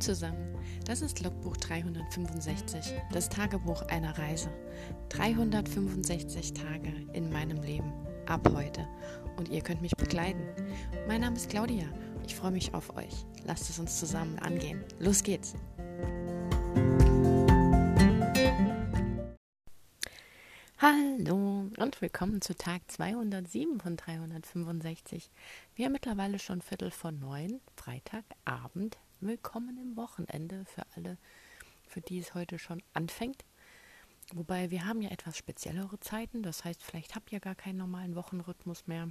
Zusammen, das ist Logbuch 365, das Tagebuch einer Reise. 365 Tage in meinem Leben, ab heute. Und ihr könnt mich begleiten. Mein Name ist Claudia, ich freue mich auf euch. Lasst es uns zusammen angehen. Los geht's! Hallo und willkommen zu Tag 207 von 365. Wir haben mittlerweile schon Viertel vor neun, Freitagabend. Willkommen im Wochenende für alle, für die es heute schon anfängt. Wobei wir haben ja etwas speziellere Zeiten, das heißt, vielleicht habt ihr gar keinen normalen Wochenrhythmus mehr.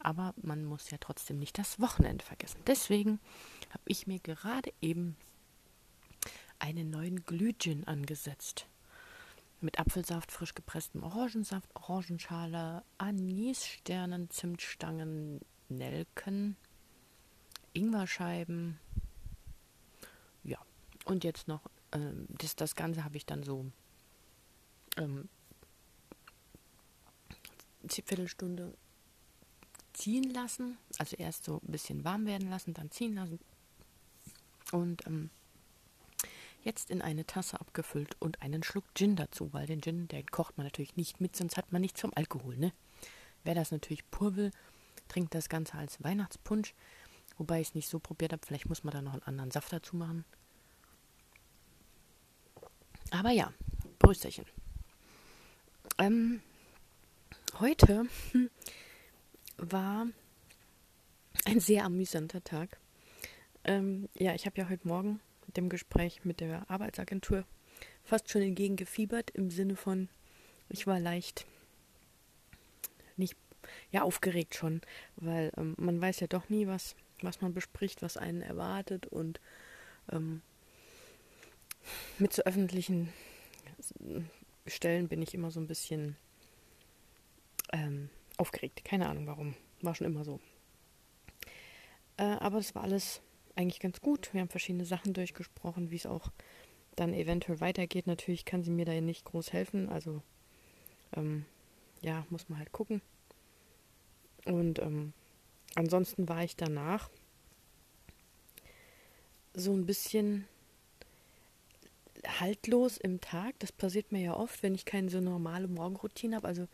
Aber man muss ja trotzdem nicht das Wochenende vergessen. Deswegen habe ich mir gerade eben einen neuen Glühgin angesetzt mit Apfelsaft, frisch gepresstem Orangensaft, Orangenschale, Anissternen, Zimtstangen, Nelken, Ingwerscheiben. Und jetzt noch, ähm, das, das Ganze habe ich dann so ähm, Viertelstunde ziehen lassen. Also erst so ein bisschen warm werden lassen, dann ziehen lassen. Und ähm, jetzt in eine Tasse abgefüllt und einen Schluck Gin dazu, weil den Gin, der kocht man natürlich nicht mit, sonst hat man nichts vom Alkohol, ne? Wer das natürlich pur will, trinkt das Ganze als Weihnachtspunsch, wobei ich es nicht so probiert habe, vielleicht muss man da noch einen anderen Saft dazu machen. Aber ja, Brüsterchen. Ähm, heute war ein sehr amüsanter Tag. Ähm, ja, ich habe ja heute Morgen dem Gespräch mit der Arbeitsagentur fast schon entgegengefiebert im Sinne von, ich war leicht nicht, ja, aufgeregt schon, weil ähm, man weiß ja doch nie, was, was man bespricht, was einen erwartet und ähm, mit so öffentlichen Stellen bin ich immer so ein bisschen ähm, aufgeregt. Keine Ahnung warum. War schon immer so. Äh, aber es war alles eigentlich ganz gut. Wir haben verschiedene Sachen durchgesprochen, wie es auch dann eventuell weitergeht. Natürlich kann sie mir da nicht groß helfen. Also ähm, ja, muss man halt gucken. Und ähm, ansonsten war ich danach so ein bisschen haltlos im Tag. Das passiert mir ja oft, wenn ich keine so normale Morgenroutine habe. Also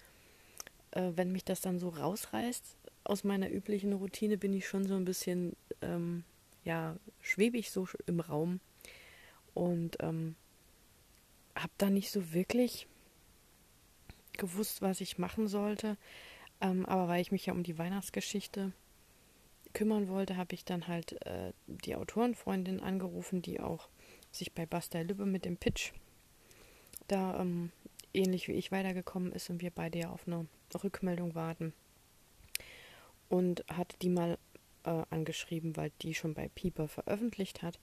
äh, wenn mich das dann so rausreißt aus meiner üblichen Routine, bin ich schon so ein bisschen ähm, ja, schwebe so im Raum und ähm, habe da nicht so wirklich gewusst, was ich machen sollte. Ähm, aber weil ich mich ja um die Weihnachtsgeschichte kümmern wollte, habe ich dann halt äh, die Autorenfreundin angerufen, die auch sich bei Basta Lübbe mit dem Pitch da ähm, ähnlich wie ich weitergekommen ist und wir beide ja auf eine Rückmeldung warten. Und hatte die mal äh, angeschrieben, weil die schon bei Pieper veröffentlicht hat,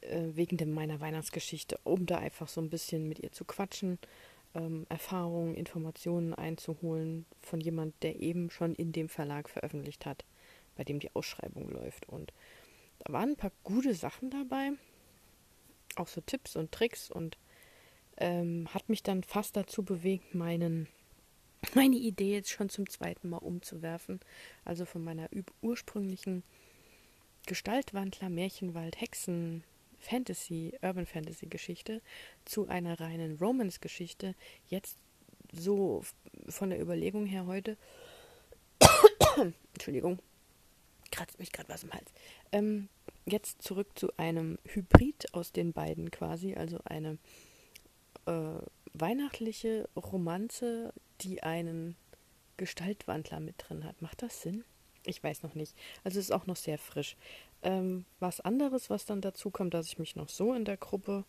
äh, wegen de meiner Weihnachtsgeschichte, um da einfach so ein bisschen mit ihr zu quatschen, ähm, Erfahrungen, Informationen einzuholen von jemand, der eben schon in dem Verlag veröffentlicht hat, bei dem die Ausschreibung läuft. Und da waren ein paar gute Sachen dabei, auch so Tipps und Tricks und ähm, hat mich dann fast dazu bewegt, meinen meine Idee jetzt schon zum zweiten Mal umzuwerfen. Also von meiner ursprünglichen Gestaltwandler, Märchenwald, Hexen, Fantasy, Urban Fantasy Geschichte zu einer reinen Romance Geschichte. Jetzt so von der Überlegung her heute. Entschuldigung, kratzt mich gerade was im Hals. Ähm, jetzt zurück zu einem Hybrid aus den beiden quasi, also eine äh, weihnachtliche Romanze, die einen Gestaltwandler mit drin hat. Macht das Sinn? Ich weiß noch nicht. Also es ist auch noch sehr frisch. Ähm, was anderes, was dann dazu kommt, dass ich mich noch so in der Gruppe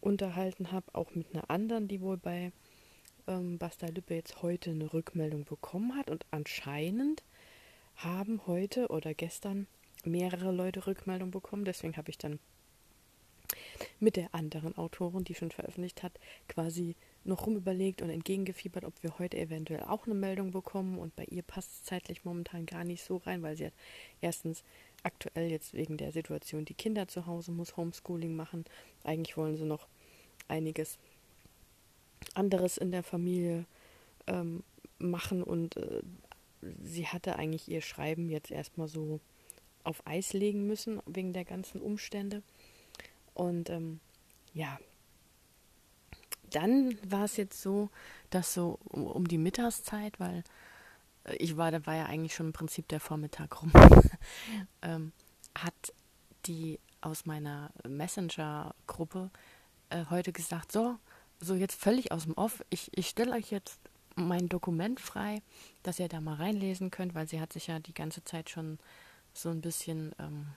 unterhalten habe, auch mit einer anderen, die wohl bei ähm, Basta Lübbe jetzt heute eine Rückmeldung bekommen hat. Und anscheinend haben heute oder gestern mehrere Leute Rückmeldung bekommen. Deswegen habe ich dann mit der anderen Autorin, die schon veröffentlicht hat, quasi noch rumüberlegt und entgegengefiebert, ob wir heute eventuell auch eine Meldung bekommen. Und bei ihr passt es zeitlich momentan gar nicht so rein, weil sie hat erstens aktuell jetzt wegen der Situation die Kinder zu Hause muss Homeschooling machen. Eigentlich wollen sie noch einiges anderes in der Familie ähm, machen und äh, sie hatte eigentlich ihr Schreiben jetzt erstmal so auf Eis legen müssen wegen der ganzen Umstände. Und ähm, ja, dann war es jetzt so, dass so um, die Mittagszeit, weil äh, ich war, da war ja eigentlich schon im Prinzip der Vormittag rum, ähm, hat die aus meiner Messenger-Gruppe äh, heute gesagt, so, so jetzt völlig aus dem Off, ich, ich stelle euch jetzt mein Dokument frei, dass ihr da mal reinlesen könnt, weil sie hat sich ja die ganze Zeit schon so ein bisschen ähm,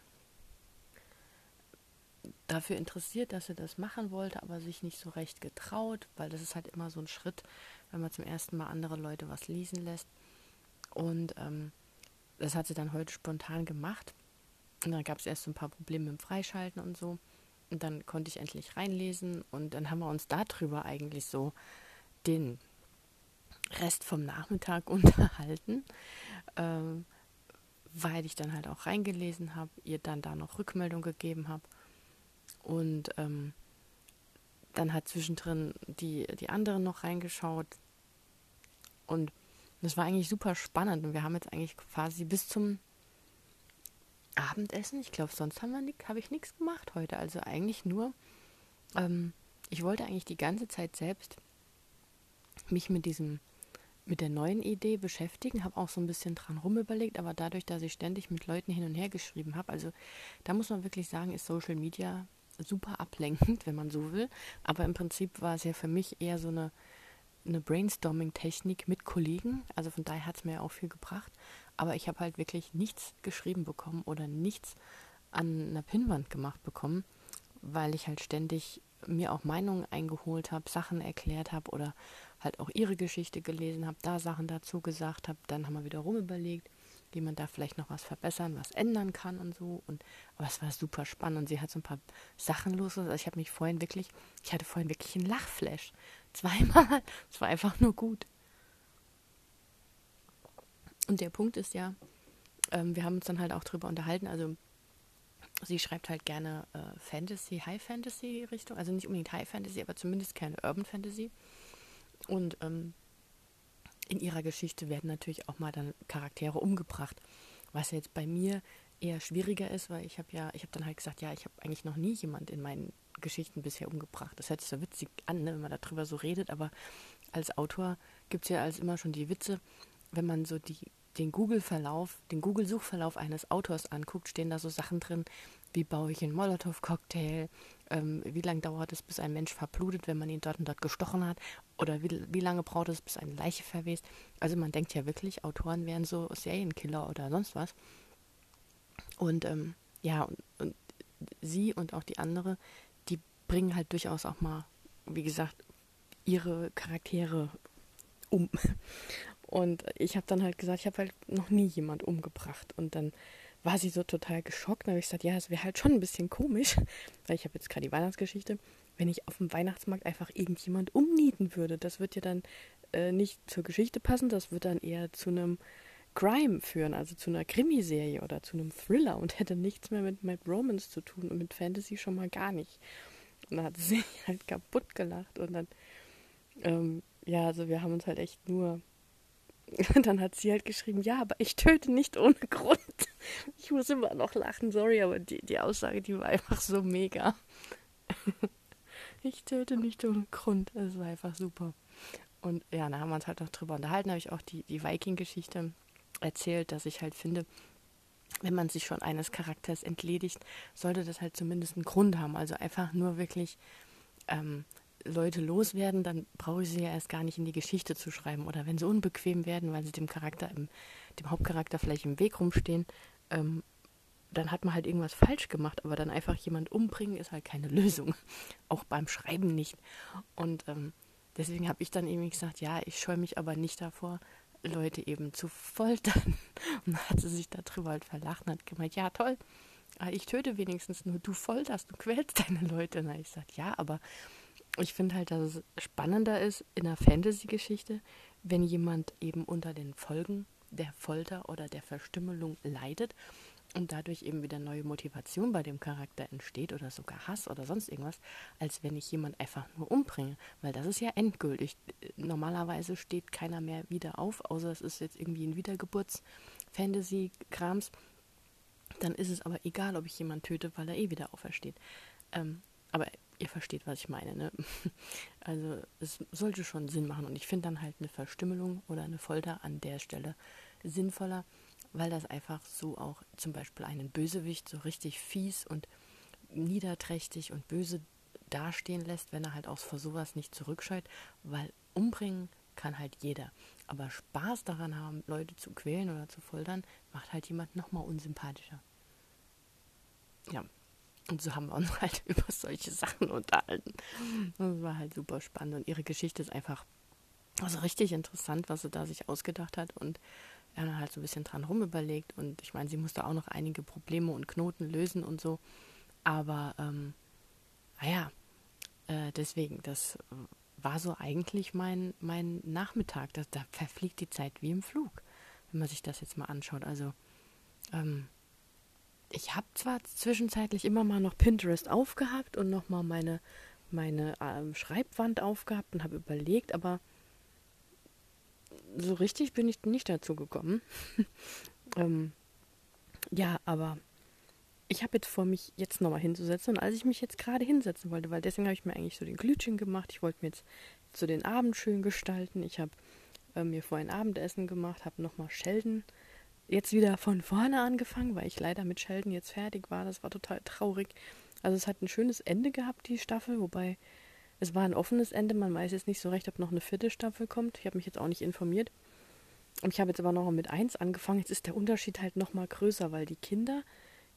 dafür interessiert, dass sie das machen wollte, aber sich nicht so recht getraut, weil das ist halt immer so ein Schritt, wenn man zum ersten Mal andere Leute was lesen lässt. Und ähm, das hat sie dann heute spontan gemacht. Und dann gab es erst so ein paar Probleme im Freischalten und so. Und dann konnte ich endlich reinlesen und dann haben wir uns darüber eigentlich so den Rest vom Nachmittag unterhalten, ähm, weil ich dann halt auch reingelesen habe, ihr dann da noch Rückmeldung gegeben habe und ähm, dann hat zwischendrin die, die anderen noch reingeschaut und das war eigentlich super spannend und wir haben jetzt eigentlich quasi bis zum Abendessen. Ich glaube, sonst habe ich nichts gemacht heute. Also eigentlich nur, ähm, ich wollte eigentlich die ganze Zeit selbst mich mit diesem, mit der neuen Idee beschäftigen, habe auch so ein bisschen dran rumüberlegt, aber dadurch, dass ich ständig mit Leuten hin und her geschrieben habe, also da muss man wirklich sagen, ist Social Media super ablenkend, wenn man so will. Aber im Prinzip war es ja für mich eher so eine, eine Brainstorming-Technik mit Kollegen. Also von daher hat es mir auch viel gebracht. Aber ich habe halt wirklich nichts geschrieben bekommen oder nichts an einer Pinnwand gemacht bekommen, weil ich halt ständig mir auch Meinungen eingeholt habe, Sachen erklärt habe oder halt auch ihre Geschichte gelesen habe, da Sachen dazu gesagt habe. Dann haben wir wieder rumüberlegt, wie man da vielleicht noch was verbessern, was ändern kann und so. Und aber es war super spannend und sie hat so ein paar Sachen los. Also ich habe mich vorhin wirklich, ich hatte vorhin wirklich einen Lachflash. Zweimal. Es war einfach nur gut. Und der Punkt ist ja, ähm, wir haben uns dann halt auch drüber unterhalten, also sie schreibt halt gerne äh, Fantasy, High Fantasy Richtung, also nicht unbedingt High Fantasy, aber zumindest keine Urban Fantasy. Und ähm, in ihrer Geschichte werden natürlich auch mal dann Charaktere umgebracht, was jetzt bei mir eher schwieriger ist, weil ich habe ja, ich habe dann halt gesagt, ja, ich habe eigentlich noch nie jemand in meinen Geschichten bisher umgebracht. Das hört sich so witzig an, ne, wenn man darüber so redet, aber als Autor gibt es ja als immer schon die Witze, wenn man so die, den Google-Verlauf, den Google-Suchverlauf eines Autors anguckt, stehen da so Sachen drin, wie baue ich einen Molotow-Cocktail, ähm, wie lange dauert es, bis ein Mensch verblutet, wenn man ihn dort und dort gestochen hat, oder wie, wie lange braucht es, bis eine Leiche verwest. Also man denkt ja wirklich, Autoren wären so Serienkiller oder sonst was. Und ähm, ja, und, und sie und auch die andere, die bringen halt durchaus auch mal, wie gesagt, ihre Charaktere um. Und ich habe dann halt gesagt, ich habe halt noch nie jemand umgebracht. Und dann war sie so total geschockt. Dann habe ich gesagt, ja, es wäre halt schon ein bisschen komisch, weil ich habe jetzt gerade die Weihnachtsgeschichte, wenn ich auf dem Weihnachtsmarkt einfach irgendjemand umnieten würde. Das wird ja dann äh, nicht zur Geschichte passen, das wird dann eher zu einem Crime führen, also zu einer Krimiserie oder zu einem Thriller und hätte nichts mehr mit, mit Romance zu tun und mit Fantasy schon mal gar nicht. Und dann hat sie halt kaputt gelacht und dann, ähm, ja, also wir haben uns halt echt nur dann hat sie halt geschrieben, ja, aber ich töte nicht ohne Grund. Ich muss immer noch lachen, sorry, aber die, die Aussage, die war einfach so mega. Ich töte nicht ohne Grund. Es war einfach super. Und ja, da haben wir uns halt noch drüber unterhalten, habe ich auch die, die Viking-Geschichte erzählt, dass ich halt finde, wenn man sich schon eines Charakters entledigt, sollte das halt zumindest einen Grund haben. Also einfach nur wirklich ähm, Leute loswerden, dann brauche ich sie ja erst gar nicht in die Geschichte zu schreiben. Oder wenn sie unbequem werden, weil sie dem Charakter, im, dem Hauptcharakter vielleicht im Weg rumstehen, ähm, dann hat man halt irgendwas falsch gemacht. Aber dann einfach jemand umbringen, ist halt keine Lösung. Auch beim Schreiben nicht. Und ähm, deswegen habe ich dann eben gesagt, ja, ich scheue mich aber nicht davor, Leute eben zu foltern. Und dann hat sie sich darüber halt verlacht und hat gemeint, ja, toll, ich töte wenigstens nur, du folterst, du quälst deine Leute. Und dann habe ich gesagt, ja, aber ich finde halt, dass es spannender ist in einer Fantasy-Geschichte, wenn jemand eben unter den Folgen der Folter oder der Verstümmelung leidet und dadurch eben wieder neue Motivation bei dem Charakter entsteht oder sogar Hass oder sonst irgendwas, als wenn ich jemand einfach nur umbringe. Weil das ist ja endgültig. Normalerweise steht keiner mehr wieder auf, außer es ist jetzt irgendwie ein Wiedergeburts-Fantasy-Krams. Dann ist es aber egal, ob ich jemanden töte, weil er eh wieder aufersteht. Ähm, aber ihr versteht, was ich meine. Ne? Also es sollte schon Sinn machen. Und ich finde dann halt eine Verstümmelung oder eine Folter an der Stelle sinnvoller, weil das einfach so auch zum Beispiel einen Bösewicht so richtig fies und niederträchtig und böse dastehen lässt, wenn er halt auch vor sowas nicht zurückscheut, weil umbringen kann halt jeder. Aber Spaß daran haben, Leute zu quälen oder zu foltern, macht halt jemand nochmal unsympathischer. Ja, und so haben wir uns halt über solche Sachen unterhalten. Das war halt super spannend und ihre Geschichte ist einfach also richtig interessant, was sie da sich ausgedacht hat und er hat halt so ein bisschen dran rumüberlegt und ich meine, sie musste auch noch einige Probleme und Knoten lösen und so, aber ähm, naja, äh, deswegen, das war so eigentlich mein, mein Nachmittag. Das, da verfliegt die Zeit wie im Flug, wenn man sich das jetzt mal anschaut. Also, ähm, ich habe zwar zwischenzeitlich immer mal noch Pinterest aufgehabt und nochmal meine, meine ähm, Schreibwand aufgehabt und habe überlegt, aber so richtig bin ich nicht dazu gekommen. ähm, ja, aber ich habe jetzt vor, mich jetzt nochmal hinzusetzen. Und als ich mich jetzt gerade hinsetzen wollte, weil deswegen habe ich mir eigentlich so den Glütchen gemacht. Ich wollte mir jetzt so den Abend schön gestalten. Ich habe äh, mir vorhin Abendessen gemacht, habe nochmal Sheldon jetzt wieder von vorne angefangen, weil ich leider mit Sheldon jetzt fertig war. Das war total traurig. Also es hat ein schönes Ende gehabt, die Staffel, wobei es war ein offenes Ende. Man weiß jetzt nicht so recht, ob noch eine vierte Staffel kommt. Ich habe mich jetzt auch nicht informiert. Und ich habe jetzt aber noch mit eins angefangen. Jetzt ist der Unterschied halt nochmal größer, weil die Kinder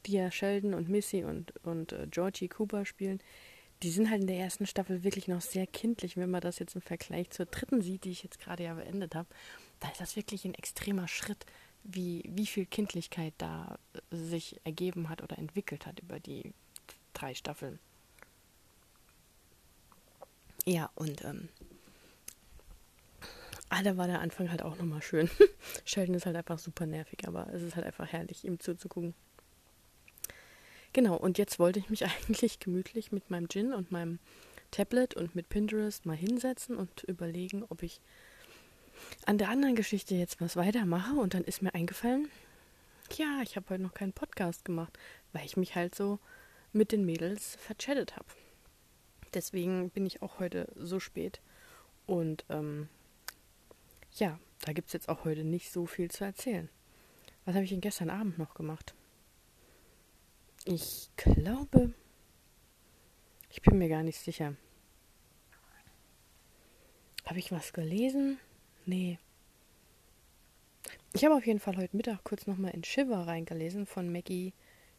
die ja Sheldon und Missy und, und äh, Georgie Cooper spielen, die sind halt in der ersten Staffel wirklich noch sehr kindlich. Wenn man das jetzt im Vergleich zur dritten sieht, die ich jetzt gerade ja beendet habe, da ist das wirklich ein extremer Schritt, wie, wie viel Kindlichkeit da sich ergeben hat oder entwickelt hat über die drei Staffeln. Ja, und ähm, ah, da war der Anfang halt auch nochmal schön. Sheldon ist halt einfach super nervig, aber es ist halt einfach herrlich, ihm zuzugucken. Genau, und jetzt wollte ich mich eigentlich gemütlich mit meinem Gin und meinem Tablet und mit Pinterest mal hinsetzen und überlegen, ob ich an der anderen Geschichte jetzt was weitermache. Und dann ist mir eingefallen, ja, ich habe heute noch keinen Podcast gemacht, weil ich mich halt so mit den Mädels verchattet habe. Deswegen bin ich auch heute so spät. Und ähm, ja, da gibt es jetzt auch heute nicht so viel zu erzählen. Was habe ich denn gestern Abend noch gemacht? Ich glaube, ich bin mir gar nicht sicher. Habe ich was gelesen? Nee. Ich habe auf jeden Fall heute Mittag kurz nochmal in Shiver reingelesen von Maggie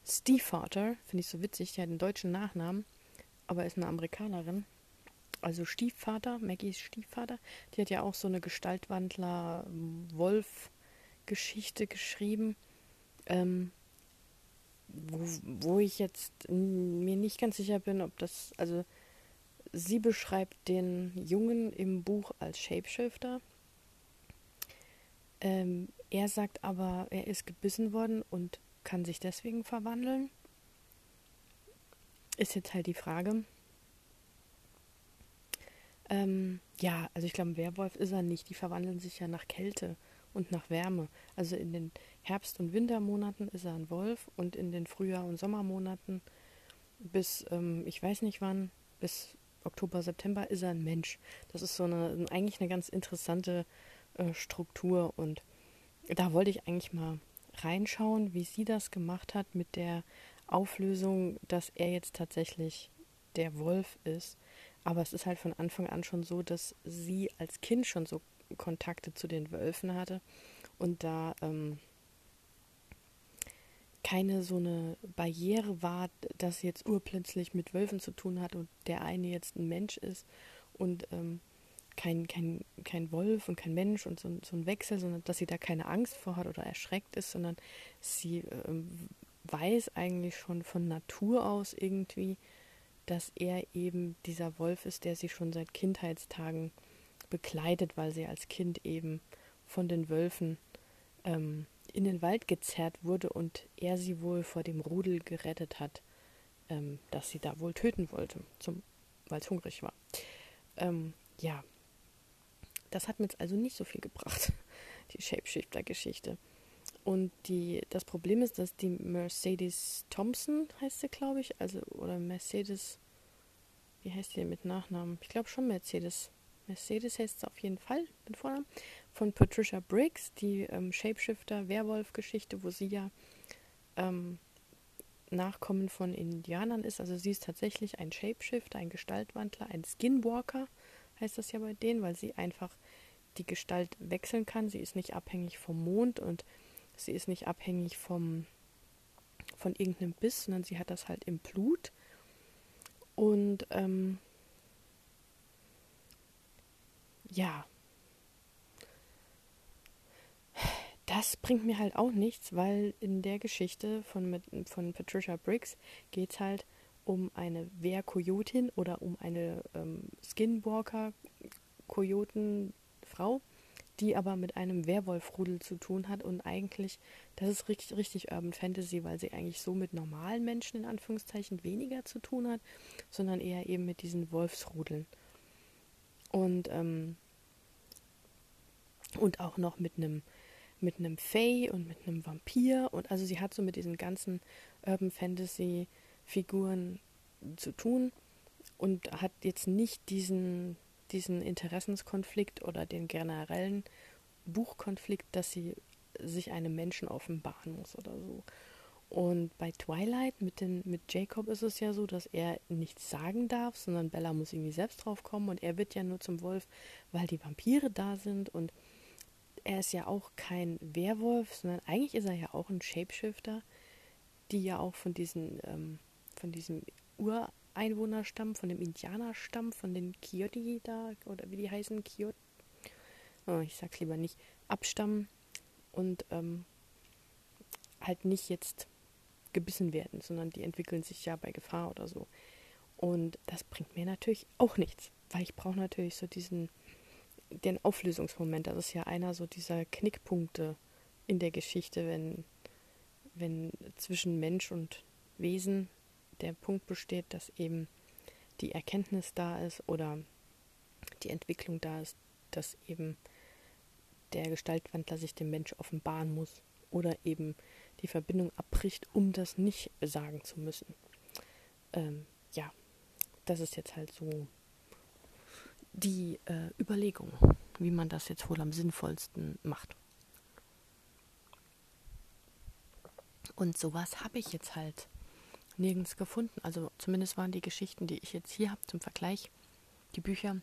Stiefvater. Finde ich so witzig. Die hat einen deutschen Nachnamen, aber ist eine Amerikanerin. Also Stiefvater, Maggies Stiefvater. Die hat ja auch so eine Gestaltwandler-Wolf-Geschichte geschrieben. Ähm, wo, wo ich jetzt mir nicht ganz sicher bin, ob das, also sie beschreibt den Jungen im Buch als Shapeshifter. Ähm, er sagt aber, er ist gebissen worden und kann sich deswegen verwandeln. Ist jetzt halt die Frage. Ähm, ja, also ich glaube, ein Werwolf ist er nicht. Die verwandeln sich ja nach Kälte und nach Wärme. Also in den Herbst- und Wintermonaten ist er ein Wolf und in den Frühjahr- und Sommermonaten bis, ähm, ich weiß nicht wann, bis Oktober, September ist er ein Mensch. Das ist so eine, eigentlich eine ganz interessante äh, Struktur und da wollte ich eigentlich mal reinschauen, wie sie das gemacht hat mit der Auflösung, dass er jetzt tatsächlich der Wolf ist. Aber es ist halt von Anfang an schon so, dass sie als Kind schon so Kontakte zu den Wölfen hatte und da ähm, keine so eine Barriere war, dass sie jetzt urplötzlich mit Wölfen zu tun hat und der eine jetzt ein Mensch ist und ähm, kein, kein, kein Wolf und kein Mensch und so, so, ein Wechsel, sondern dass sie da keine Angst vor hat oder erschreckt ist, sondern sie ähm, weiß eigentlich schon von Natur aus irgendwie, dass er eben dieser Wolf ist, der sie schon seit Kindheitstagen begleitet, weil sie als Kind eben von den Wölfen ähm, in den Wald gezerrt wurde und er sie wohl vor dem Rudel gerettet hat, ähm, das sie da wohl töten wollte, weil es hungrig war. Ähm, ja, das hat mir jetzt also nicht so viel gebracht, die Shapeshifter-Geschichte. Und die, das Problem ist, dass die Mercedes Thompson heißt sie, glaube ich, also oder Mercedes, wie heißt die denn mit Nachnamen? Ich glaube schon Mercedes. Mercedes heißt es auf jeden Fall mit Vornamen. Von Patricia Briggs, die ähm, Shapeshifter-Werwolf-Geschichte, wo sie ja ähm, Nachkommen von Indianern ist. Also sie ist tatsächlich ein Shapeshifter, ein Gestaltwandler, ein Skinwalker heißt das ja bei denen, weil sie einfach die Gestalt wechseln kann. Sie ist nicht abhängig vom Mond und Sie ist nicht abhängig vom, von irgendeinem Biss, sondern sie hat das halt im Blut. Und ähm, ja, das bringt mir halt auch nichts, weil in der Geschichte von, von Patricia Briggs geht es halt um eine Wehrkojotin oder um eine ähm, Skinwalker-Kojotenfrau, die aber mit einem Werwolfrudel zu tun hat und eigentlich, das ist richtig, richtig Urban Fantasy, weil sie eigentlich so mit normalen Menschen in Anführungszeichen weniger zu tun hat, sondern eher eben mit diesen Wolfsrudeln. Und, ähm, und auch noch mit einem mit einem Fey und mit einem Vampir und also sie hat so mit diesen ganzen Urban Fantasy Figuren zu tun und hat jetzt nicht diesen diesen Interessenskonflikt oder den generellen Buchkonflikt, dass sie sich einem Menschen offenbaren muss oder so. Und bei Twilight mit, den, mit Jacob ist es ja so, dass er nichts sagen darf, sondern Bella muss irgendwie selbst drauf kommen und er wird ja nur zum Wolf, weil die Vampire da sind und er ist ja auch kein Werwolf, sondern eigentlich ist er ja auch ein Shapeshifter, die ja auch von diesen, ähm, von diesem Ur Einwohnerstamm, von dem Indianerstamm, von den Kioti da, oder wie die heißen, Kiot, oh, ich sag's lieber nicht, abstammen und ähm, halt nicht jetzt gebissen werden, sondern die entwickeln sich ja bei Gefahr oder so. Und das bringt mir natürlich auch nichts, weil ich brauche natürlich so diesen, den Auflösungsmoment. Das ist ja einer so dieser Knickpunkte in der Geschichte, wenn, wenn zwischen Mensch und Wesen der Punkt besteht, dass eben die Erkenntnis da ist oder die Entwicklung da ist, dass eben der Gestaltwandler sich dem Mensch offenbaren muss oder eben die Verbindung abbricht, um das nicht sagen zu müssen. Ähm, ja, das ist jetzt halt so die äh, Überlegung, wie man das jetzt wohl am sinnvollsten macht. Und sowas habe ich jetzt halt nirgends gefunden. Also zumindest waren die Geschichten, die ich jetzt hier habe zum Vergleich, die Bücher,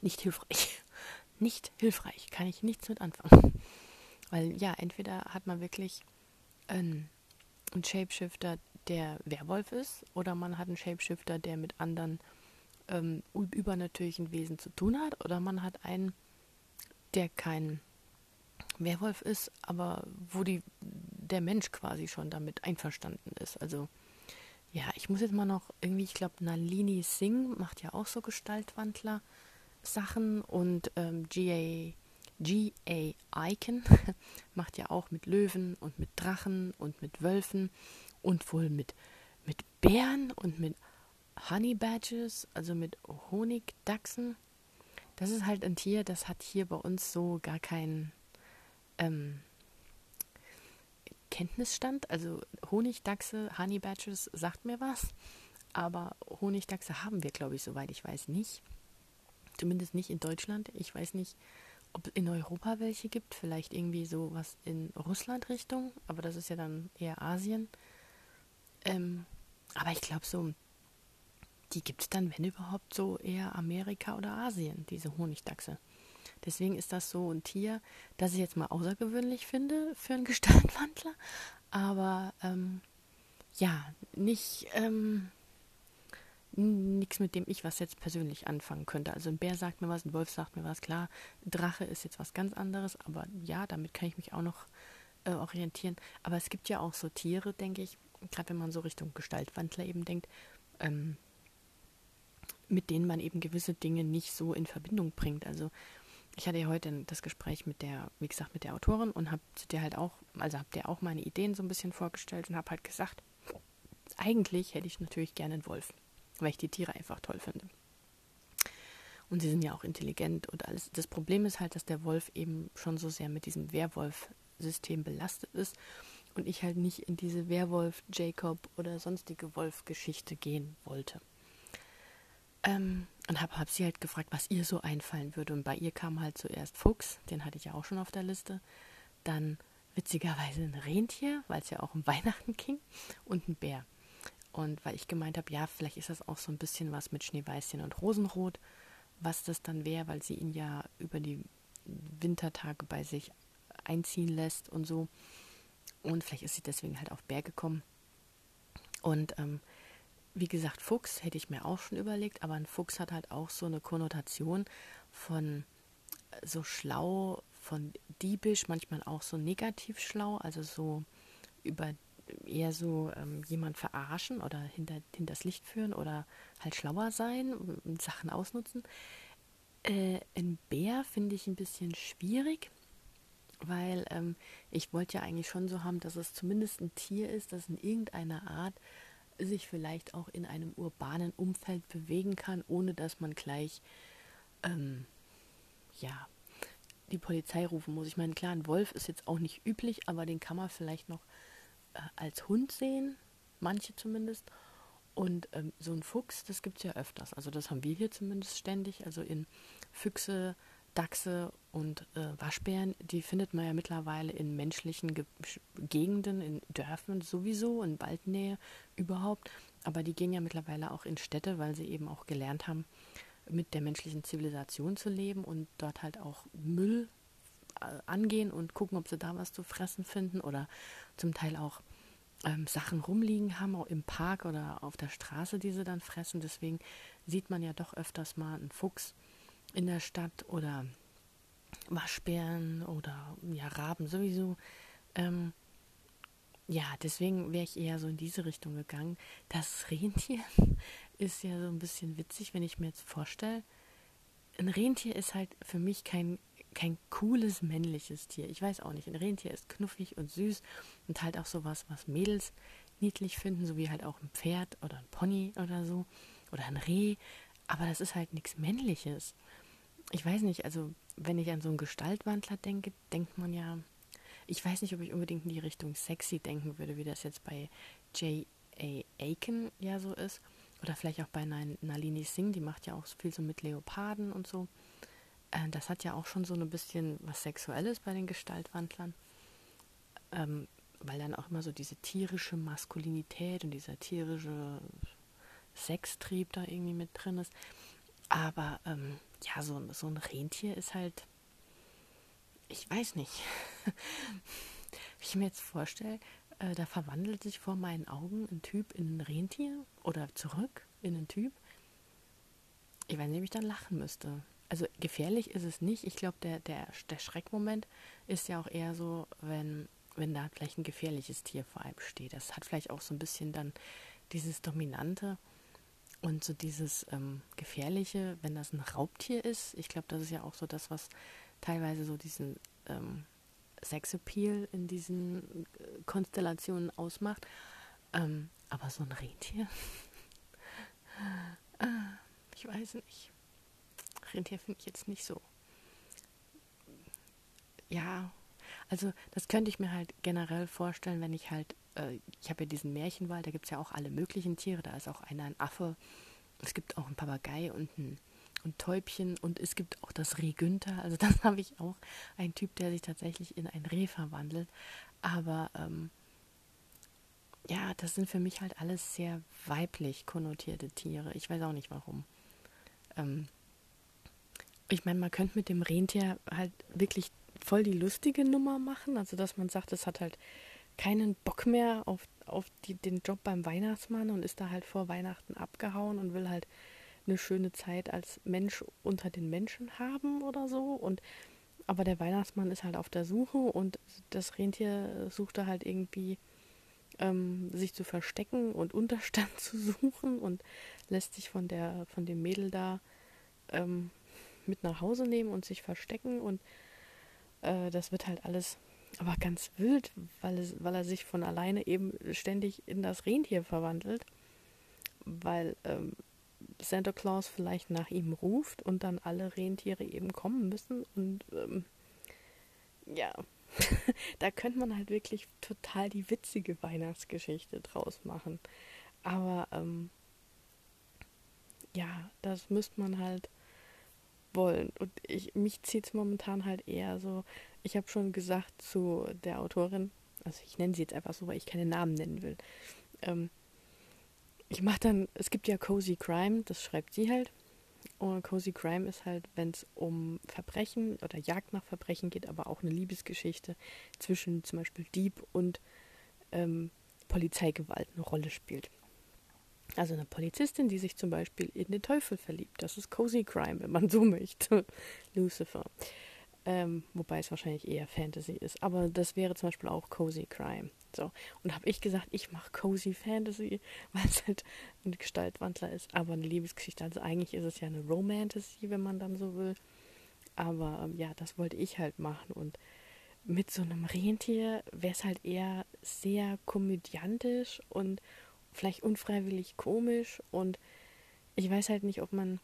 nicht hilfreich. Nicht hilfreich, kann ich nichts mit anfangen. Weil ja, entweder hat man wirklich einen, einen Shapeshifter, der Werwolf ist, oder man hat einen Shapeshifter, der mit anderen ähm, übernatürlichen Wesen zu tun hat, oder man hat einen, der kein Werwolf ist, aber wo die, der Mensch quasi schon damit einverstanden ist. Also ja, ich muss jetzt mal noch irgendwie, ich glaube, Nalini Singh macht ja auch so Gestaltwandler-Sachen und ähm, G.A. G.A. Icon macht ja auch mit Löwen und mit Drachen und mit Wölfen und wohl mit, mit Bären und mit Honey Badgers, also mit Honigdachsen. Das ist halt ein Tier, das hat hier bei uns so gar keinen ähm, Kenntnisstand. Also Honigdachse, Honey Badgers sagt mir was, aber Honigdachse haben wir, glaube ich, soweit ich weiß, nicht. Zumindest nicht in Deutschland. Ich weiß nicht, ob es in Europa welche gibt. Vielleicht irgendwie so was in Russland Richtung, aber das ist ja dann eher Asien. Ähm, aber ich glaube so, die gibt es dann, wenn überhaupt, so eher Amerika oder Asien, diese Honigdachse. Deswegen ist das so ein Tier, das ich jetzt mal außergewöhnlich finde für einen Gestaltwandler. Aber ähm, ja, nicht ähm, nichts, mit dem ich was jetzt persönlich anfangen könnte. Also ein Bär sagt mir was, ein Wolf sagt mir was, klar. Drache ist jetzt was ganz anderes, aber ja, damit kann ich mich auch noch äh, orientieren. Aber es gibt ja auch so Tiere, denke ich, gerade wenn man so Richtung Gestaltwandler eben denkt, ähm, mit denen man eben gewisse Dinge nicht so in Verbindung bringt. Also ich hatte ja heute das Gespräch mit der, wie gesagt, mit der Autorin und habe dir halt auch, also habe dir auch meine Ideen so ein bisschen vorgestellt und habe halt gesagt, eigentlich hätte ich natürlich gerne einen Wolf, weil ich die Tiere einfach toll finde. Und sie sind ja auch intelligent und alles. Das Problem ist halt, dass der Wolf eben schon so sehr mit diesem Werwolf Immunsystem belastet ist und ich halt nicht in diese Werwolf, Jacob oder sonstige Wolf-Geschichte gehen wollte. Ähm, und habe hab sie halt gefragt, was ihr so einfallen würde. Und bei ihr kam halt zuerst Fuchs, den hatte ich ja auch schon auf der Liste. Dann witzigerweise ein Rentier, weil es ja auch um Weihnachten ging, und ein Bär. Und weil ich gemeint habe, ja, vielleicht ist das auch so ein bisschen was mit Schneeweißchen und Rosenrot, was das dann wäre, weil sie ihn ja über die Wintertage bei sich einziehen lässt und so. Und vielleicht ist sie deswegen halt auf Bär gekommen. Und ähm, wie gesagt, Fuchs hätte ich mir auch schon überlegt, aber ein Fuchs hat halt auch so eine Konnotation von äh, so schlau, von diebisch, manchmal auch so negativ schlau, also so über eher so ähm, jemand verarschen oder hinter hinters Licht führen oder halt schlauer sein, Sachen ausnutzen. Äh, ein Bär finde ich ein bisschen schwierig, weil ähm, ich wollte ja eigentlich schon so haben, dass es zumindest ein Tier ist, das in irgendeiner Art sich vielleicht auch in einem urbanen Umfeld bewegen kann, ohne dass man gleich ähm, ja die Polizei rufen muss. Ich meine, klar, ein Wolf ist jetzt auch nicht üblich, aber den kann man vielleicht noch äh, als Hund sehen, manche zumindest. Und ähm, so ein Fuchs, das gibt es ja öfters. Also das haben wir hier zumindest ständig. Also in Füchse, Dachse und äh, Waschbären, die findet man ja mittlerweile in menschlichen Ge Gegenden, in Dörfern sowieso, in Waldnähe überhaupt. Aber die gehen ja mittlerweile auch in Städte, weil sie eben auch gelernt haben, mit der menschlichen Zivilisation zu leben und dort halt auch Müll äh, angehen und gucken, ob sie da was zu fressen finden oder zum Teil auch ähm, Sachen rumliegen haben, auch im Park oder auf der Straße, die sie dann fressen. Deswegen sieht man ja doch öfters mal einen Fuchs in der Stadt oder Waschbären oder ja, Raben sowieso. Ähm, ja, deswegen wäre ich eher so in diese Richtung gegangen. Das Rentier ist ja so ein bisschen witzig, wenn ich mir jetzt vorstelle, ein Rentier ist halt für mich kein, kein cooles männliches Tier. Ich weiß auch nicht. Ein Rentier ist knuffig und süß und halt auch sowas, was Mädels niedlich finden, so wie halt auch ein Pferd oder ein Pony oder so oder ein Reh. Aber das ist halt nichts Männliches. Ich weiß nicht, also wenn ich an so einen Gestaltwandler denke, denkt man ja, ich weiß nicht, ob ich unbedingt in die Richtung sexy denken würde, wie das jetzt bei J.A. Aiken ja so ist. Oder vielleicht auch bei Nalini Singh, die macht ja auch viel so mit Leoparden und so. Äh, das hat ja auch schon so ein bisschen was Sexuelles bei den Gestaltwandlern. Ähm, weil dann auch immer so diese tierische Maskulinität und dieser tierische Sextrieb da irgendwie mit drin ist. Aber ähm, ja, so, so ein Rentier ist halt, ich weiß nicht, wie ich mir jetzt vorstelle, äh, da verwandelt sich vor meinen Augen ein Typ in ein Rentier oder zurück in einen Typ. Ich weiß nicht, ob ich dann lachen müsste. Also gefährlich ist es nicht. Ich glaube, der, der, der Schreckmoment ist ja auch eher so, wenn, wenn da vielleicht ein gefährliches Tier vor einem steht. Das hat vielleicht auch so ein bisschen dann dieses Dominante und so dieses ähm, Gefährliche, wenn das ein Raubtier ist. Ich glaube, das ist ja auch so das, was teilweise so diesen ähm, Sexappeal in diesen äh, Konstellationen ausmacht. Ähm, aber so ein Rentier, äh, ich weiß nicht. Rentier finde ich jetzt nicht so. Ja, also das könnte ich mir halt generell vorstellen, wenn ich halt, äh, ich habe ja diesen Märchenwald, da gibt es ja auch alle möglichen Tiere, da ist auch einer ein Affe, es gibt auch einen Papagei und ein und Täubchen und es gibt auch das Reh Günther. Also das habe ich auch. Ein Typ, der sich tatsächlich in ein Reh verwandelt. Aber ähm, ja, das sind für mich halt alles sehr weiblich konnotierte Tiere. Ich weiß auch nicht warum. Ähm, ich meine, man könnte mit dem Rentier halt wirklich voll die lustige Nummer machen. Also dass man sagt, es hat halt keinen Bock mehr auf, auf die, den Job beim Weihnachtsmann und ist da halt vor Weihnachten abgehauen und will halt eine schöne Zeit als Mensch unter den Menschen haben oder so. Und aber der Weihnachtsmann ist halt auf der Suche und das Rentier sucht da halt irgendwie ähm, sich zu verstecken und Unterstand zu suchen und lässt sich von der von dem Mädel da ähm, mit nach Hause nehmen und sich verstecken und äh, das wird halt alles aber ganz wild, weil, es, weil er sich von alleine eben ständig in das Rentier verwandelt, weil ähm, Santa Claus vielleicht nach ihm ruft und dann alle Rentiere eben kommen müssen und ähm, ja, da könnte man halt wirklich total die witzige Weihnachtsgeschichte draus machen. Aber ähm, ja, das müsste man halt wollen. Und ich, mich zieht es momentan halt eher so. Ich habe schon gesagt zu der Autorin, also ich nenne sie jetzt einfach so, weil ich keine Namen nennen will. Ähm, ich mache dann, es gibt ja Cozy Crime, das schreibt sie halt. Und Cozy Crime ist halt, wenn es um Verbrechen oder Jagd nach Verbrechen geht, aber auch eine Liebesgeschichte zwischen zum Beispiel Dieb und ähm, Polizeigewalt eine Rolle spielt. Also eine Polizistin, die sich zum Beispiel in den Teufel verliebt. Das ist Cozy Crime, wenn man so möchte. Lucifer. Ähm, wobei es wahrscheinlich eher Fantasy ist. Aber das wäre zum Beispiel auch Cozy Crime. So. Und habe ich gesagt, ich mache Cozy Fantasy, weil es halt ein Gestaltwandler ist, aber eine Liebesgeschichte. Also eigentlich ist es ja eine Romantasy, wenn man dann so will. Aber ähm, ja, das wollte ich halt machen. Und mit so einem Rentier wäre es halt eher sehr komödiantisch und vielleicht unfreiwillig komisch und ich weiß halt nicht, ob man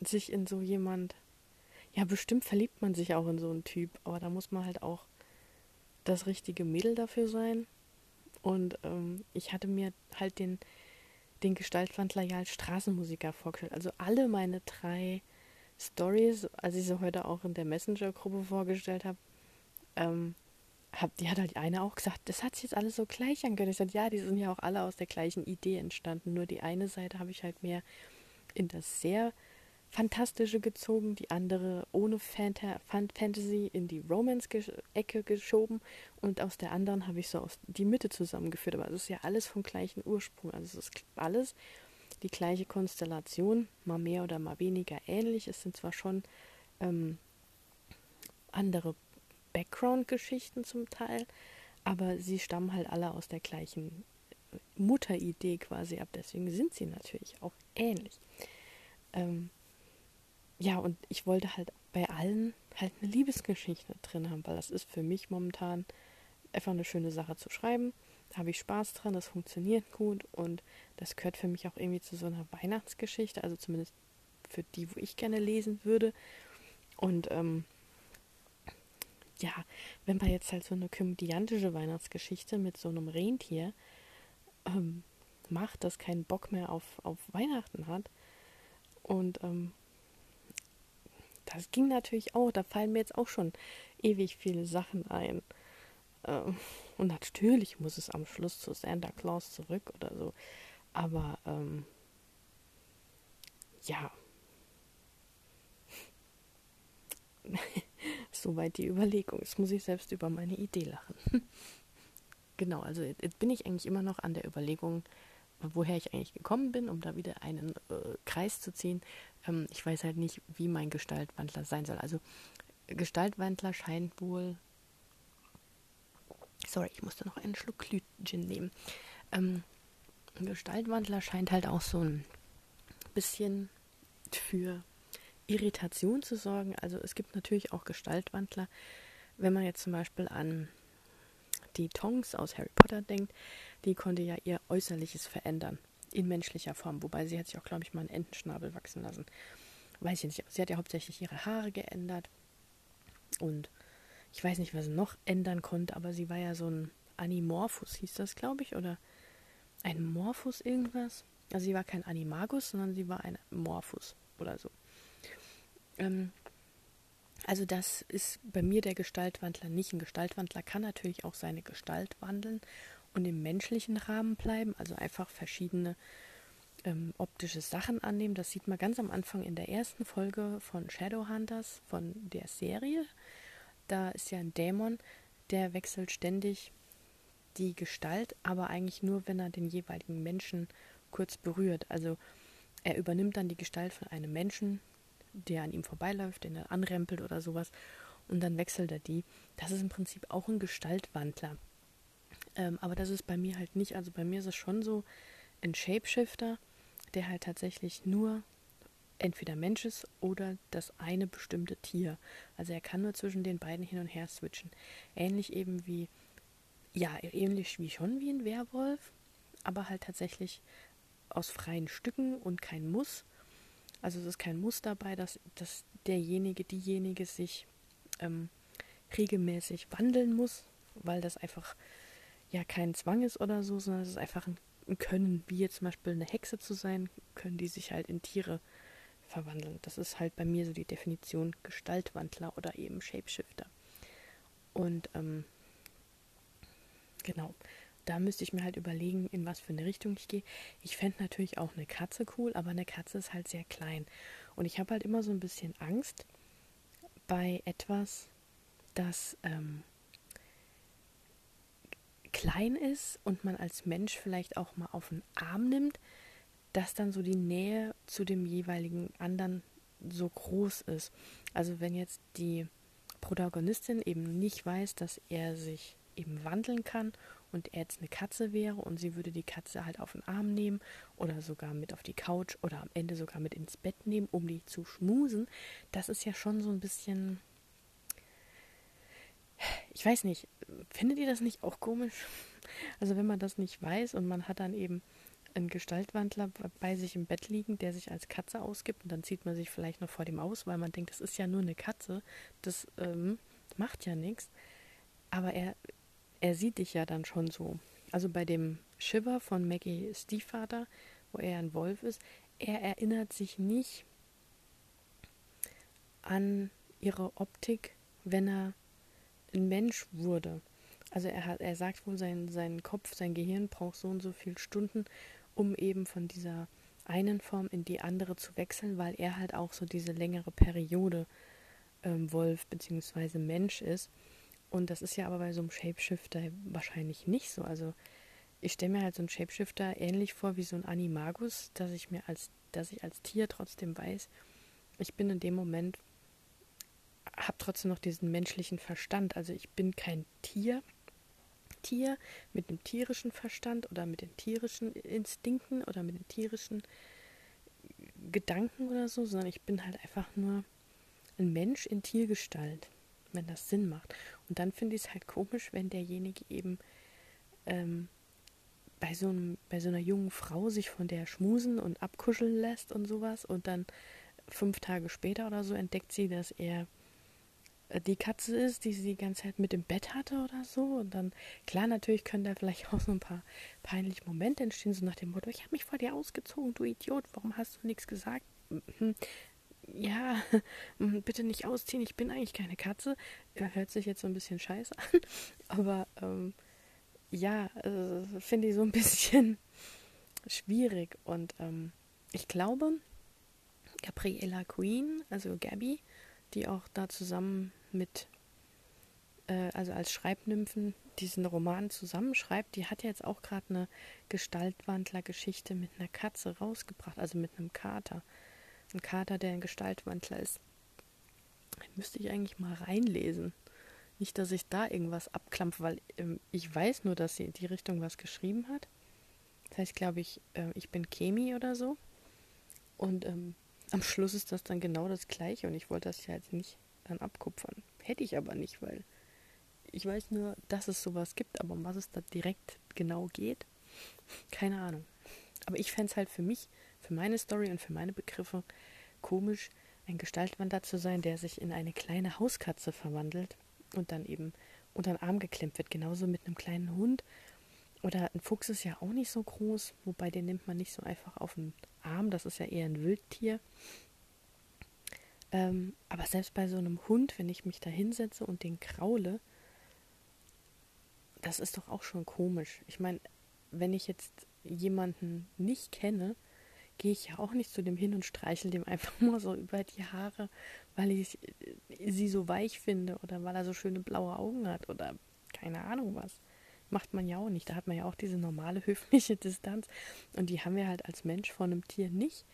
sich in so jemand, ja, bestimmt verliebt man sich auch in so einen Typ, aber da muss man halt auch das richtige Mädel dafür sein. Und ähm, ich hatte mir halt den, den Gestaltwandler ja als Straßenmusiker vorgestellt. Also alle meine drei Stories, als ich sie heute auch in der Messenger-Gruppe vorgestellt habe, ähm, hab, die hat halt eine auch gesagt, das hat sich jetzt alles so gleich angehört. Ich sagte, ja, die sind ja auch alle aus der gleichen Idee entstanden. Nur die eine Seite habe ich halt mehr in das sehr Fantastische gezogen, die andere ohne Fanta Fantasy in die Romance-Ecke geschoben und aus der anderen habe ich so aus die Mitte zusammengeführt. Aber es ist ja alles vom gleichen Ursprung. Also es ist alles die gleiche Konstellation, mal mehr oder mal weniger ähnlich. Es sind zwar schon ähm, andere Background-Geschichten zum Teil, aber sie stammen halt alle aus der gleichen Mutteridee quasi ab. Deswegen sind sie natürlich auch ähnlich. Ähm, ja, und ich wollte halt bei allen halt eine Liebesgeschichte drin haben, weil das ist für mich momentan einfach eine schöne Sache zu schreiben. Da habe ich Spaß dran, das funktioniert gut und das gehört für mich auch irgendwie zu so einer Weihnachtsgeschichte, also zumindest für die, wo ich gerne lesen würde. Und ähm, ja, wenn man jetzt halt so eine komödiantische Weihnachtsgeschichte mit so einem Rentier ähm, macht, das keinen Bock mehr auf, auf Weihnachten hat. Und ähm, das ging natürlich auch, da fallen mir jetzt auch schon ewig viele Sachen ein. Ähm, und natürlich muss es am Schluss zu Santa Claus zurück oder so. Aber ähm, ja. Soweit die Überlegung. Jetzt muss ich selbst über meine Idee lachen. genau, also jetzt bin ich eigentlich immer noch an der Überlegung, woher ich eigentlich gekommen bin, um da wieder einen äh, Kreis zu ziehen. Ähm, ich weiß halt nicht, wie mein Gestaltwandler sein soll. Also Gestaltwandler scheint wohl. Sorry, ich musste noch einen Schluck Glühgin nehmen. Ähm, Gestaltwandler scheint halt auch so ein bisschen für Irritation zu sorgen. Also es gibt natürlich auch Gestaltwandler. Wenn man jetzt zum Beispiel an die Tongs aus Harry Potter denkt, die konnte ja ihr Äußerliches verändern. In menschlicher Form. Wobei sie hat sich auch, glaube ich, mal einen Entenschnabel wachsen lassen. Weiß ich nicht. Sie hat ja hauptsächlich ihre Haare geändert. Und ich weiß nicht, was sie noch ändern konnte, aber sie war ja so ein Animorphus, hieß das, glaube ich, oder ein Morphus irgendwas. Also sie war kein Animagus, sondern sie war ein Morphus oder so. Ähm, also das ist bei mir der Gestaltwandler nicht. Ein Gestaltwandler kann natürlich auch seine Gestalt wandeln und im menschlichen Rahmen bleiben, also einfach verschiedene ähm, optische Sachen annehmen. Das sieht man ganz am Anfang in der ersten Folge von Shadowhunters, von der Serie. Da ist ja ein Dämon, der wechselt ständig die Gestalt, aber eigentlich nur, wenn er den jeweiligen Menschen kurz berührt. Also er übernimmt dann die Gestalt von einem Menschen, der an ihm vorbeiläuft, den er anrempelt oder sowas, und dann wechselt er die. Das ist im Prinzip auch ein Gestaltwandler. Ähm, aber das ist bei mir halt nicht. Also bei mir ist es schon so ein Shapeshifter, der halt tatsächlich nur entweder Mensch ist oder das eine bestimmte Tier. Also er kann nur zwischen den beiden hin und her switchen. Ähnlich eben wie, ja, ähnlich wie schon wie ein Werwolf, aber halt tatsächlich aus freien Stücken und kein Muss. Also es ist kein Muss dabei, dass, dass derjenige, diejenige sich ähm, regelmäßig wandeln muss, weil das einfach ja kein Zwang ist oder so, sondern es ist einfach ein, ein Können, wie jetzt zum Beispiel eine Hexe zu sein, können die sich halt in Tiere verwandeln. Das ist halt bei mir so die Definition Gestaltwandler oder eben Shapeshifter. Und ähm, genau, da müsste ich mir halt überlegen, in was für eine Richtung ich gehe. Ich fände natürlich auch eine Katze cool, aber eine Katze ist halt sehr klein. Und ich habe halt immer so ein bisschen Angst bei etwas, das ähm, klein ist und man als Mensch vielleicht auch mal auf den Arm nimmt, dass dann so die Nähe zu dem jeweiligen anderen so groß ist. Also wenn jetzt die Protagonistin eben nicht weiß, dass er sich eben wandeln kann und er jetzt eine Katze wäre und sie würde die Katze halt auf den Arm nehmen oder sogar mit auf die Couch oder am Ende sogar mit ins Bett nehmen, um die zu schmusen, das ist ja schon so ein bisschen. Ich weiß nicht, findet ihr das nicht auch komisch? Also wenn man das nicht weiß und man hat dann eben einen Gestaltwandler bei sich im Bett liegen, der sich als Katze ausgibt und dann zieht man sich vielleicht noch vor dem aus, weil man denkt, das ist ja nur eine Katze, das ähm, macht ja nichts. Aber er er sieht dich ja dann schon so. Also bei dem Shiver von Maggie Stiefvater, wo er ein Wolf ist, er erinnert sich nicht an ihre Optik, wenn er ein Mensch wurde. Also er hat, er sagt wohl, sein, sein Kopf, sein Gehirn braucht so und so viele Stunden, um eben von dieser einen Form in die andere zu wechseln, weil er halt auch so diese längere Periode ähm, Wolf bzw. Mensch ist. Und das ist ja aber bei so einem Shapeshifter wahrscheinlich nicht so. Also ich stelle mir halt so einen Shapeshifter ähnlich vor wie so ein Animagus, dass ich mir als, dass ich als Tier trotzdem weiß, ich bin in dem Moment, habe trotzdem noch diesen menschlichen Verstand. Also ich bin kein Tier, Tier mit dem tierischen Verstand oder mit den tierischen Instinkten oder mit den tierischen Gedanken oder so, sondern ich bin halt einfach nur ein Mensch in Tiergestalt wenn das Sinn macht. Und dann finde ich es halt komisch, wenn derjenige eben ähm, bei, so einem, bei so einer jungen Frau sich von der schmusen und abkuscheln lässt und sowas und dann fünf Tage später oder so entdeckt sie, dass er äh, die Katze ist, die sie die ganze Zeit mit im Bett hatte oder so. Und dann, klar, natürlich können da vielleicht auch so ein paar peinliche Momente entstehen, so nach dem Motto, ich habe mich vor dir ausgezogen, du Idiot, warum hast du nichts gesagt? Ja, bitte nicht ausziehen, ich bin eigentlich keine Katze. Hört sich jetzt so ein bisschen scheiße an, aber ähm, ja, äh, finde ich so ein bisschen schwierig. Und ähm, ich glaube, Gabriella Queen, also Gabby, die auch da zusammen mit, äh, also als Schreibnymphen diesen Roman zusammenschreibt, die hat jetzt auch gerade eine Gestaltwandler-Geschichte mit einer Katze rausgebracht, also mit einem Kater ein Kater, der ein Gestaltwandler ist. Müsste ich eigentlich mal reinlesen. Nicht, dass ich da irgendwas abklampfe, weil ähm, ich weiß nur, dass sie in die Richtung was geschrieben hat. Das heißt, glaube ich, äh, ich bin Chemi oder so. Und ähm, am Schluss ist das dann genau das Gleiche und ich wollte das ja jetzt nicht dann abkupfern. Hätte ich aber nicht, weil ich weiß nur, dass es sowas gibt, aber um was es da direkt genau geht, keine Ahnung. Aber ich fände es halt für mich für meine Story und für meine Begriffe komisch, ein Gestaltwander zu sein, der sich in eine kleine Hauskatze verwandelt und dann eben unter den Arm geklemmt wird. Genauso mit einem kleinen Hund. Oder ein Fuchs ist ja auch nicht so groß, wobei den nimmt man nicht so einfach auf den Arm. Das ist ja eher ein Wildtier. Ähm, aber selbst bei so einem Hund, wenn ich mich da hinsetze und den kraule, das ist doch auch schon komisch. Ich meine, wenn ich jetzt jemanden nicht kenne, gehe ich ja auch nicht zu dem hin und streichel dem einfach nur so über die Haare, weil ich äh, sie so weich finde oder weil er so schöne blaue Augen hat oder keine Ahnung was. Macht man ja auch nicht. Da hat man ja auch diese normale höfliche Distanz. Und die haben wir halt als Mensch vor einem Tier nicht.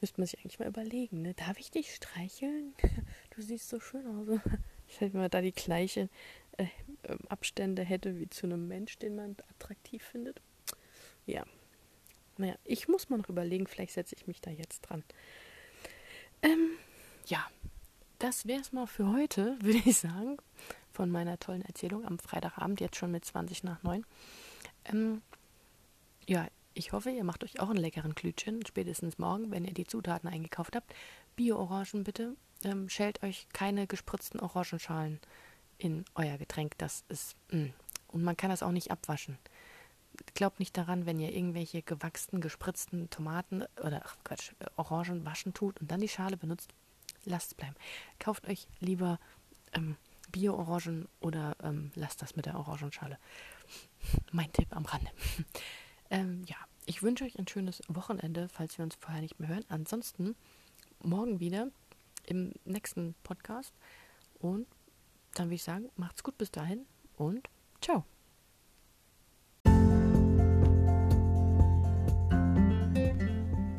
Müsste man sich eigentlich mal überlegen, ne? Darf ich dich streicheln? Du siehst so schön aus. Wenn man da die gleichen äh, Abstände hätte wie zu einem Mensch, den man attraktiv findet. Ja, naja, ich muss mal noch überlegen, vielleicht setze ich mich da jetzt dran. Ähm, ja, das wäre es mal für heute, würde ich sagen, von meiner tollen Erzählung am Freitagabend, jetzt schon mit 20 nach 9. Ähm, ja, ich hoffe, ihr macht euch auch einen leckeren Klütchen, spätestens morgen, wenn ihr die Zutaten eingekauft habt. Bio-Orangen bitte. Ähm, schält euch keine gespritzten Orangenschalen in euer Getränk. Das ist. Mh. Mm. Und man kann das auch nicht abwaschen. Glaubt nicht daran, wenn ihr irgendwelche gewachsenen, gespritzten Tomaten oder ach Quatsch, Orangen waschen tut und dann die Schale benutzt. Lasst es bleiben. Kauft euch lieber ähm, Bio-Orangen oder ähm, lasst das mit der Orangenschale. Mein Tipp am Rande. ähm, ja, ich wünsche euch ein schönes Wochenende, falls wir uns vorher nicht mehr hören. Ansonsten morgen wieder im nächsten Podcast. Und dann würde ich sagen, macht's gut bis dahin und ciao.